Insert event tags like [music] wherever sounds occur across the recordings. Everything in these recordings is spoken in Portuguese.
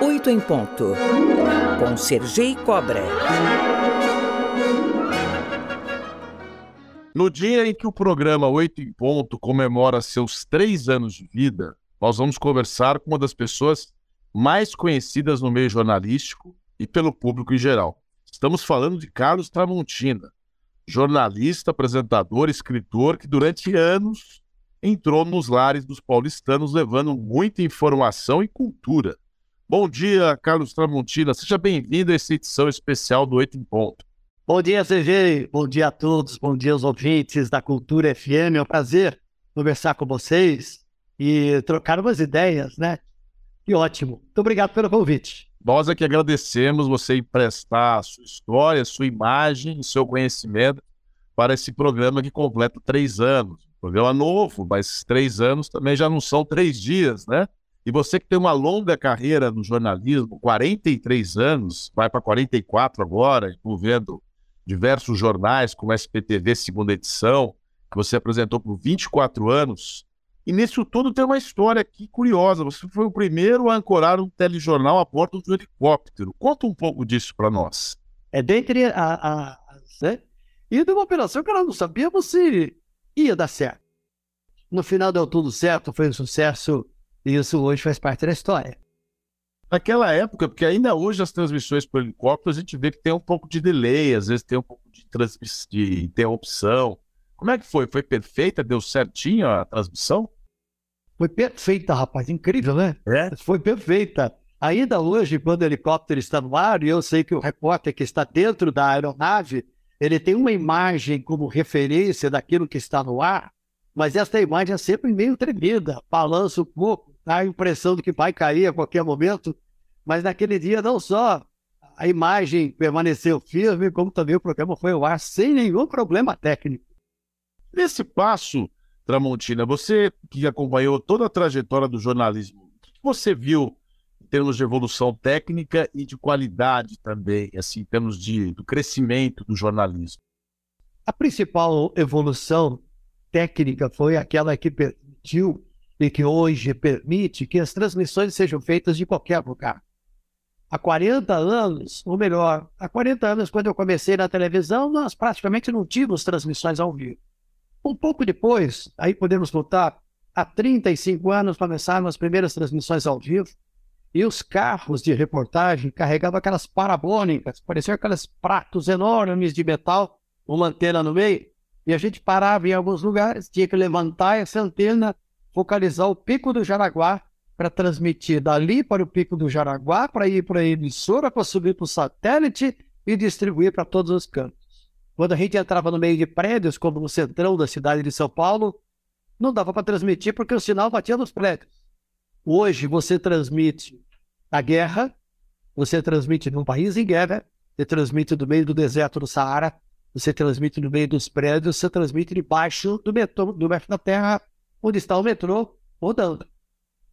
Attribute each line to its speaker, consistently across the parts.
Speaker 1: Oito em ponto, com Sergei Cobra.
Speaker 2: No dia em que o programa Oito em Ponto comemora seus três anos de vida, nós vamos conversar com uma das pessoas mais conhecidas no meio jornalístico e pelo público em geral. Estamos falando de Carlos Tramontina, jornalista, apresentador, escritor que durante anos entrou nos lares dos paulistanos levando muita informação e cultura. Bom dia, Carlos Tramontina. Seja bem-vindo a essa edição especial do Oito em Ponto.
Speaker 3: Bom dia, CG. Bom dia a todos. Bom dia aos ouvintes da Cultura FM. É um prazer conversar com vocês e trocar umas ideias, né? Que ótimo. Muito obrigado pelo convite.
Speaker 2: Nós é que agradecemos você emprestar a sua história, a sua imagem e seu conhecimento para esse programa que completa três anos. Programa novo, mas três anos também já não são três dias, né? E você que tem uma longa carreira no jornalismo, 43 anos, vai para 44 agora, envolvendo diversos jornais, como SPTV segunda edição, que você apresentou por 24 anos. E nisso tudo tem uma história aqui curiosa. Você foi o primeiro a ancorar um telejornal a bordo do helicóptero. Conta um pouco disso para nós.
Speaker 3: É dentre a, a, a né? e de uma operação que nós não sabíamos se ia dar certo. No final deu tudo certo, foi um sucesso e isso hoje faz parte da história.
Speaker 2: Naquela época, porque ainda hoje as transmissões por helicóptero, a gente vê que tem um pouco de delay, às vezes tem um pouco de, de interrupção. Como é que foi? Foi perfeita? Deu certinho a transmissão?
Speaker 3: Foi perfeita, rapaz. Incrível, né?
Speaker 2: É?
Speaker 3: Foi perfeita. Ainda hoje, quando o helicóptero está no ar, e eu sei que o repórter que está dentro da aeronave, ele tem uma imagem como referência daquilo que está no ar, mas essa imagem é sempre meio tremida, balança um pouco, dá a impressão de que vai cair a qualquer momento. Mas naquele dia, não só a imagem permaneceu firme, como também o programa foi ao ar sem nenhum problema técnico.
Speaker 2: Nesse passo, Tramontina, você que acompanhou toda a trajetória do jornalismo, o que você viu termos de evolução técnica e de qualidade também, assim, em termos de, do crescimento do jornalismo?
Speaker 3: A principal evolução técnica foi aquela que permitiu e que hoje permite que as transmissões sejam feitas de qualquer lugar. Há 40 anos, ou melhor, há 40 anos, quando eu comecei na televisão, nós praticamente não tínhamos transmissões ao vivo. Um pouco depois, aí podemos voltar, há 35 anos começaram as primeiras transmissões ao vivo, e os carros de reportagem carregavam aquelas parabólicas, pareciam aqueles pratos enormes de metal, uma antena no meio, e a gente parava em alguns lugares, tinha que levantar essa antena, focalizar o pico do Jaraguá para transmitir dali para o Pico do Jaraguá, para ir para a emissora, para subir para o satélite e distribuir para todos os cantos. Quando a gente entrava no meio de prédios, como no centrão da cidade de São Paulo, não dava para transmitir porque o sinal batia nos prédios. Hoje você transmite a guerra, você transmite num país em guerra, você transmite no meio do deserto do Saara, você transmite no meio dos prédios, você transmite debaixo do metrô, do metrô da terra, onde está o metrô rodando.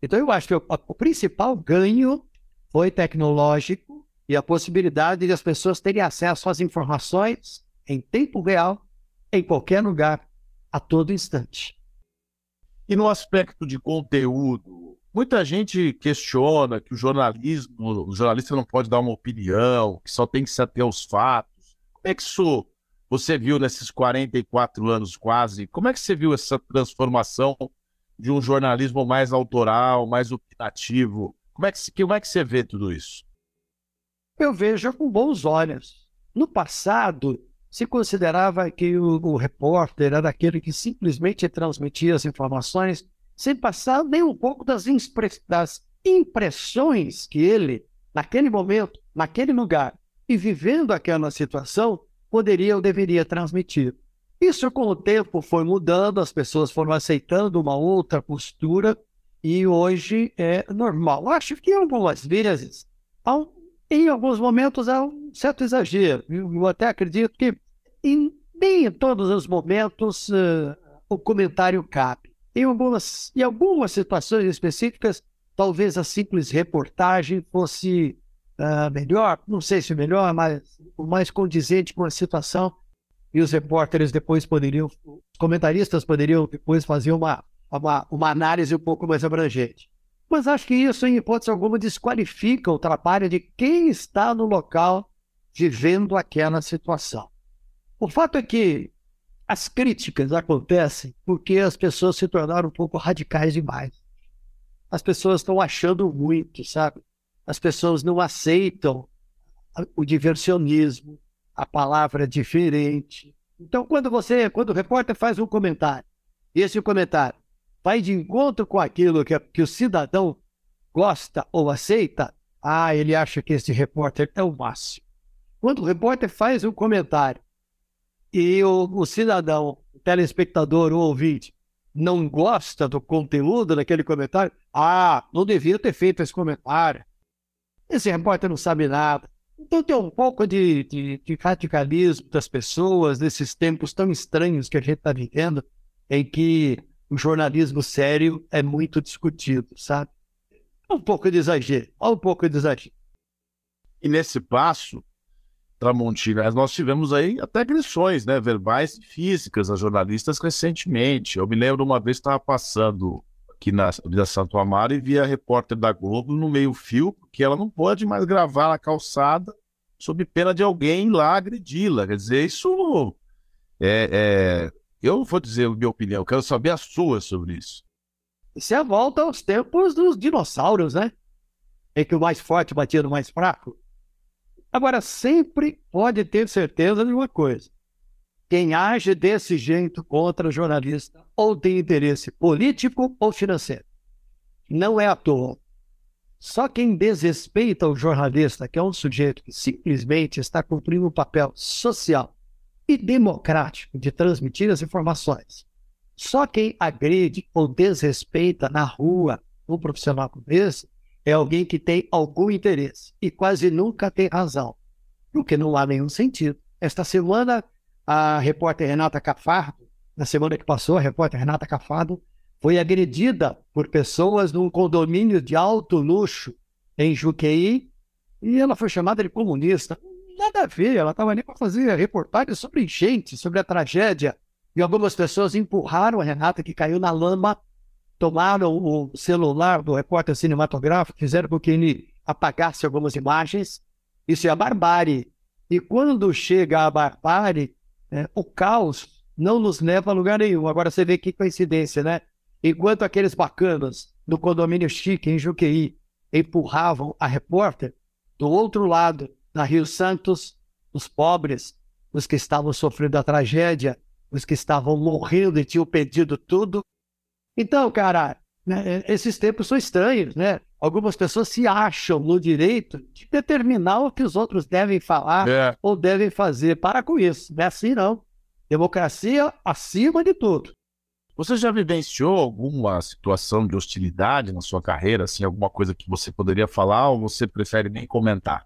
Speaker 3: Então, eu acho que o, o principal ganho foi tecnológico e a possibilidade de as pessoas terem acesso às informações em tempo real, em qualquer lugar, a todo instante.
Speaker 2: E no aspecto de conteúdo, muita gente questiona que o jornalismo, o jornalista não pode dar uma opinião, que só tem que se ater aos fatos. Como é que isso você viu nesses 44 anos quase? Como é que você viu essa transformação de um jornalismo mais autoral, mais opinativo. Como é que, como é que você vê tudo isso?
Speaker 3: Eu vejo com bons olhos. No passado, se considerava que o, o repórter era aquele que simplesmente transmitia as informações sem passar nem um pouco das, das impressões que ele, naquele momento, naquele lugar e vivendo aquela situação, poderia ou deveria transmitir. Isso, com o tempo, foi mudando, as pessoas foram aceitando uma outra postura e hoje é normal. Acho que algumas vezes, em alguns momentos, há um certo exagero. Eu até acredito que em, nem em todos os momentos uh, o comentário cabe. Em algumas, em algumas situações específicas, talvez a simples reportagem fosse uh, melhor, não sei se melhor, mas mais condizente com a situação e os repórteres depois poderiam, os comentaristas poderiam depois fazer uma, uma, uma análise um pouco mais abrangente. Mas acho que isso, em hipótese alguma, desqualifica o trabalho de quem está no local vivendo aquela situação. O fato é que as críticas acontecem porque as pessoas se tornaram um pouco radicais demais. As pessoas estão achando muito, sabe? As pessoas não aceitam o diversionismo, a palavra diferente. Então, quando você, quando o repórter faz um comentário, e esse comentário vai de encontro com aquilo que, que o cidadão gosta ou aceita, ah, ele acha que esse repórter é o máximo. Quando o repórter faz um comentário e o, o cidadão, o telespectador ou ouvinte, não gosta do conteúdo daquele comentário, ah, não devia ter feito esse comentário. Esse repórter não sabe nada. Então tem um pouco de, de, de radicalismo das pessoas nesses tempos tão estranhos que a gente está vivendo, em que o jornalismo sério é muito discutido, sabe? Um pouco de exagero, um pouco de exagero.
Speaker 2: E nesse passo, Tramontina, nós tivemos aí até agressões, né, verbais e físicas a jornalistas recentemente. Eu me lembro uma vez estava passando aqui na Avenida Santo Amaro e via a repórter da Globo no meio-fio, porque ela não pode mais gravar na calçada sob pena de alguém lá agredi-la. Quer dizer, isso é, é, Eu vou dizer a minha opinião, quero saber a sua sobre isso.
Speaker 3: Isso é a volta aos tempos dos dinossauros, né? Em que o mais forte batia no mais fraco. Agora, sempre pode ter certeza de uma coisa: quem age desse jeito contra jornalista ou tem interesse político ou financeiro. Não é à toa. Só quem desrespeita o jornalista, que é um sujeito que simplesmente está cumprindo um papel social e democrático de transmitir as informações, só quem agride ou desrespeita na rua um profissional como esse é alguém que tem algum interesse e quase nunca tem razão, porque não há nenhum sentido. Esta semana, a repórter Renata Cafardo, na semana que passou, a repórter Renata Cafardo foi agredida por pessoas num condomínio de alto luxo em Juqueí e ela foi chamada de comunista. Nada a ver, ela estava ali para fazer reportagem sobre enchente, sobre a tragédia. E algumas pessoas empurraram a Renata, que caiu na lama tomaram o celular do repórter cinematográfico, fizeram com que ele apagasse algumas imagens. Isso é a barbárie. E quando chega a barbárie, é, o caos não nos leva a lugar nenhum. Agora você vê que coincidência, né? Enquanto aqueles bacanas do condomínio chique em Juqueí empurravam a repórter, do outro lado, na Rio Santos, os pobres, os que estavam sofrendo a tragédia, os que estavam morrendo e tinham perdido tudo, então, cara, né, esses tempos são estranhos, né? Algumas pessoas se acham no direito de determinar o que os outros devem falar é. ou devem fazer. Para com isso, não é assim não. Democracia acima de tudo.
Speaker 2: Você já vivenciou alguma situação de hostilidade na sua carreira, assim, alguma coisa que você poderia falar ou você prefere nem comentar?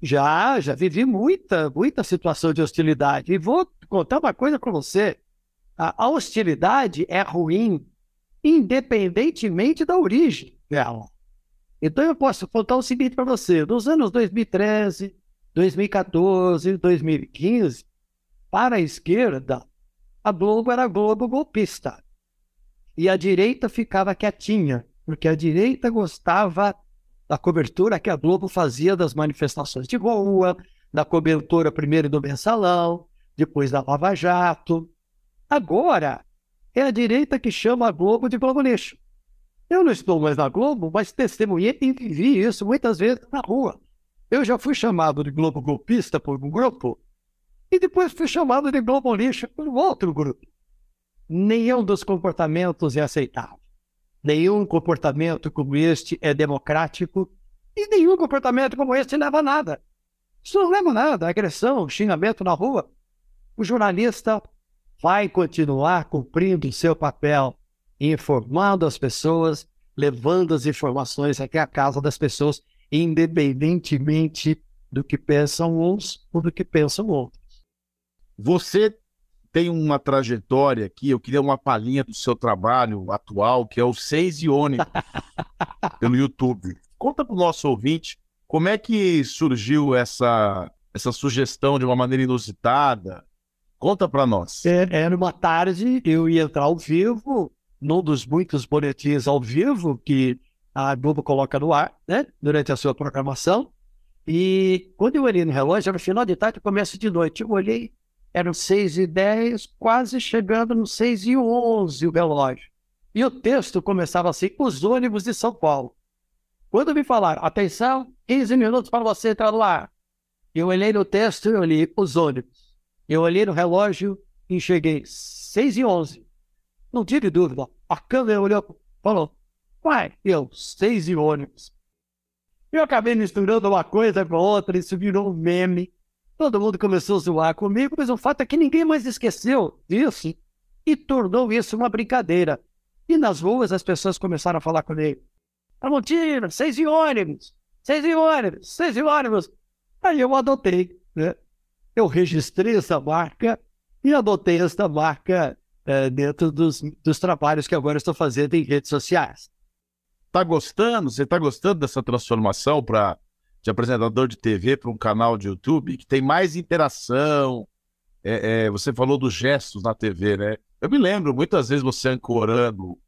Speaker 3: Já, já vivi muita, muita situação de hostilidade. E vou contar uma coisa para você. A hostilidade é ruim independentemente da origem dela. Então eu posso contar o seguinte para você: nos anos 2013, 2014, 2015, para a esquerda, a Globo era Globo golpista. E a direita ficava quietinha, porque a direita gostava da cobertura que a Globo fazia das manifestações de rua, da cobertura primeiro do mensalão, depois da Lava Jato. Agora, é a direita que chama a Globo de Globo Lixo. Eu não estou mais na Globo, mas testemunhei e vivi isso muitas vezes na rua. Eu já fui chamado de Globo Golpista por um grupo e depois fui chamado de Globo Lixo por outro grupo. Nenhum dos comportamentos é aceitável. Nenhum comportamento como este é democrático e nenhum comportamento como este leva a nada. Isso não leva a nada. Agressão, xingamento na rua. O jornalista vai continuar cumprindo o seu papel, informando as pessoas, levando as informações até a casa das pessoas, independentemente do que pensam uns ou do que pensam outros.
Speaker 2: Você tem uma trajetória aqui, eu queria uma palhinha do seu trabalho atual, que é o Seis Ione, [laughs] pelo YouTube. Conta para o nosso ouvinte como é que surgiu essa, essa sugestão de uma maneira inusitada, Conta para nós.
Speaker 3: É, era uma tarde, eu ia entrar ao vivo, num dos muitos boletins ao vivo que a Globo coloca no ar, né? Durante a sua programação. E quando eu olhei no relógio, era final de tarde, começo de noite. Eu olhei, eram 6 e 10, quase chegando no 6 e 11 o relógio. E o texto começava assim, os ônibus de São Paulo. Quando me falaram, atenção, 15 minutos para você entrar no ar. Eu olhei no texto e olhei os ônibus. Eu olhei no relógio e cheguei 6 e 11. Não tive dúvida. A câmera olhou, falou, vai, eu, 6 e ônibus. Eu acabei misturando uma coisa com outra, isso virou um meme. Todo mundo começou a zoar comigo, mas o fato é que ninguém mais esqueceu disso e tornou isso uma brincadeira. E nas ruas as pessoas começaram a falar comigo. Tramontina, seis de ônibus, seis de ônibus, seis de ônibus. Aí eu adotei, né? Eu registrei essa marca e adotei essa marca é, dentro dos, dos trabalhos que agora estou fazendo em redes sociais.
Speaker 2: Tá gostando? Você tá gostando dessa transformação para de apresentador de TV para um canal de YouTube que tem mais interação? É, é, você falou dos gestos na TV, né? Eu me lembro muitas vezes você ancorando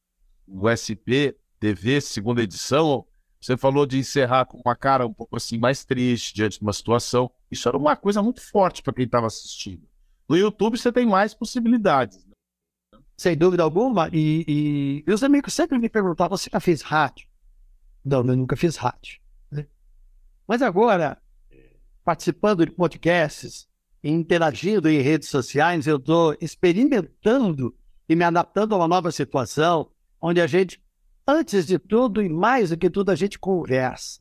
Speaker 2: o SP TV, segunda edição, você falou de encerrar com uma cara um pouco assim mais triste diante de uma situação. Isso era uma coisa muito forte para quem estava assistindo. No YouTube você tem mais possibilidades. Né?
Speaker 3: sem dúvida alguma. E, e meus amigos sempre me perguntavam: você já fez rádio? Não, eu nunca fiz rádio. Né? Mas agora, participando de podcasts, interagindo em redes sociais, eu estou experimentando e me adaptando a uma nova situação, onde a gente, antes de tudo e mais do que tudo, a gente conversa.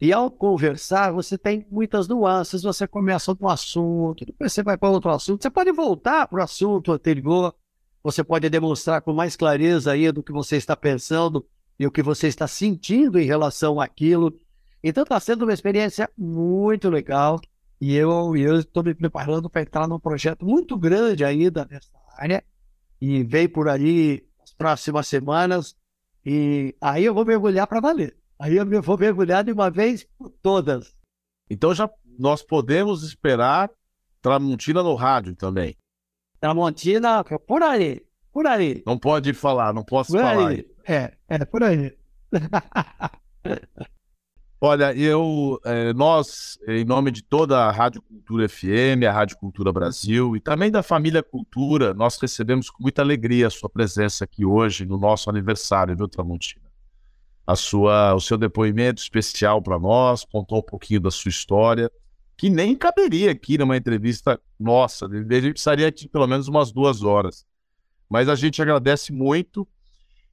Speaker 3: E ao conversar, você tem muitas nuances. Você começa com um assunto, depois você vai para outro assunto. Você pode voltar para o assunto anterior, você pode demonstrar com mais clareza aí do que você está pensando e o que você está sentindo em relação àquilo. Então está sendo uma experiência muito legal e eu estou me preparando para entrar num projeto muito grande ainda nessa área e vem por ali as próximas semanas e aí eu vou mergulhar para valer. Aí eu vou mergulhar de uma vez por todas.
Speaker 2: Então já nós podemos esperar Tramontina no rádio também.
Speaker 3: Tramontina, por aí, por aí.
Speaker 2: Não pode falar, não posso por falar. Aí.
Speaker 3: É, é, por aí. [laughs]
Speaker 2: Olha, eu, é, nós, em nome de toda a Rádio Cultura FM, a Rádio Cultura Brasil e também da família Cultura, nós recebemos com muita alegria a sua presença aqui hoje no nosso aniversário, viu, Tramontina? A sua, o seu depoimento especial para nós, contou um pouquinho da sua história que nem caberia aqui numa entrevista nossa. A gente precisaria de pelo menos umas duas horas. Mas a gente agradece muito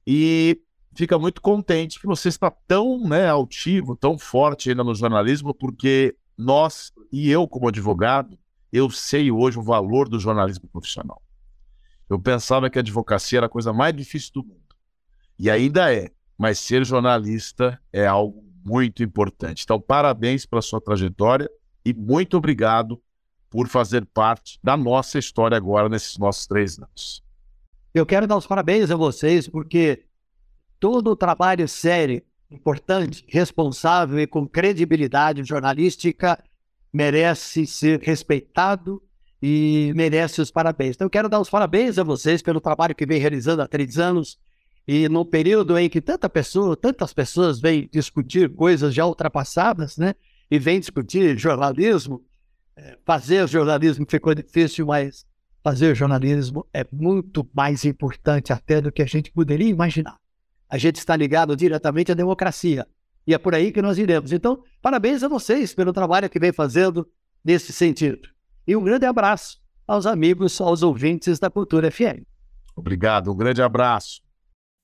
Speaker 2: e fica muito contente que você está tão né, altivo, tão forte ainda no jornalismo, porque nós, e eu como advogado, eu sei hoje o valor do jornalismo profissional. Eu pensava que a advocacia era a coisa mais difícil do mundo. E ainda é, mas ser jornalista é algo muito importante. Então, parabéns pela sua trajetória e muito obrigado por fazer parte da nossa história agora nesses nossos três anos.
Speaker 3: Eu quero dar os parabéns a vocês, porque todo o trabalho sério, importante, responsável e com credibilidade jornalística merece ser respeitado e merece os parabéns. Então, eu quero dar os parabéns a vocês pelo trabalho que vem realizando há três anos e no período em que tanta pessoa, tantas pessoas vêm discutir coisas já ultrapassadas, né? e vem discutir jornalismo. É, fazer jornalismo ficou difícil, mas fazer jornalismo é muito mais importante até do que a gente poderia imaginar. A gente está ligado diretamente à democracia e é por aí que nós iremos. Então, parabéns a vocês pelo trabalho que vem fazendo nesse sentido. E um grande abraço aos amigos, aos ouvintes da Cultura FM.
Speaker 2: Obrigado, um grande abraço.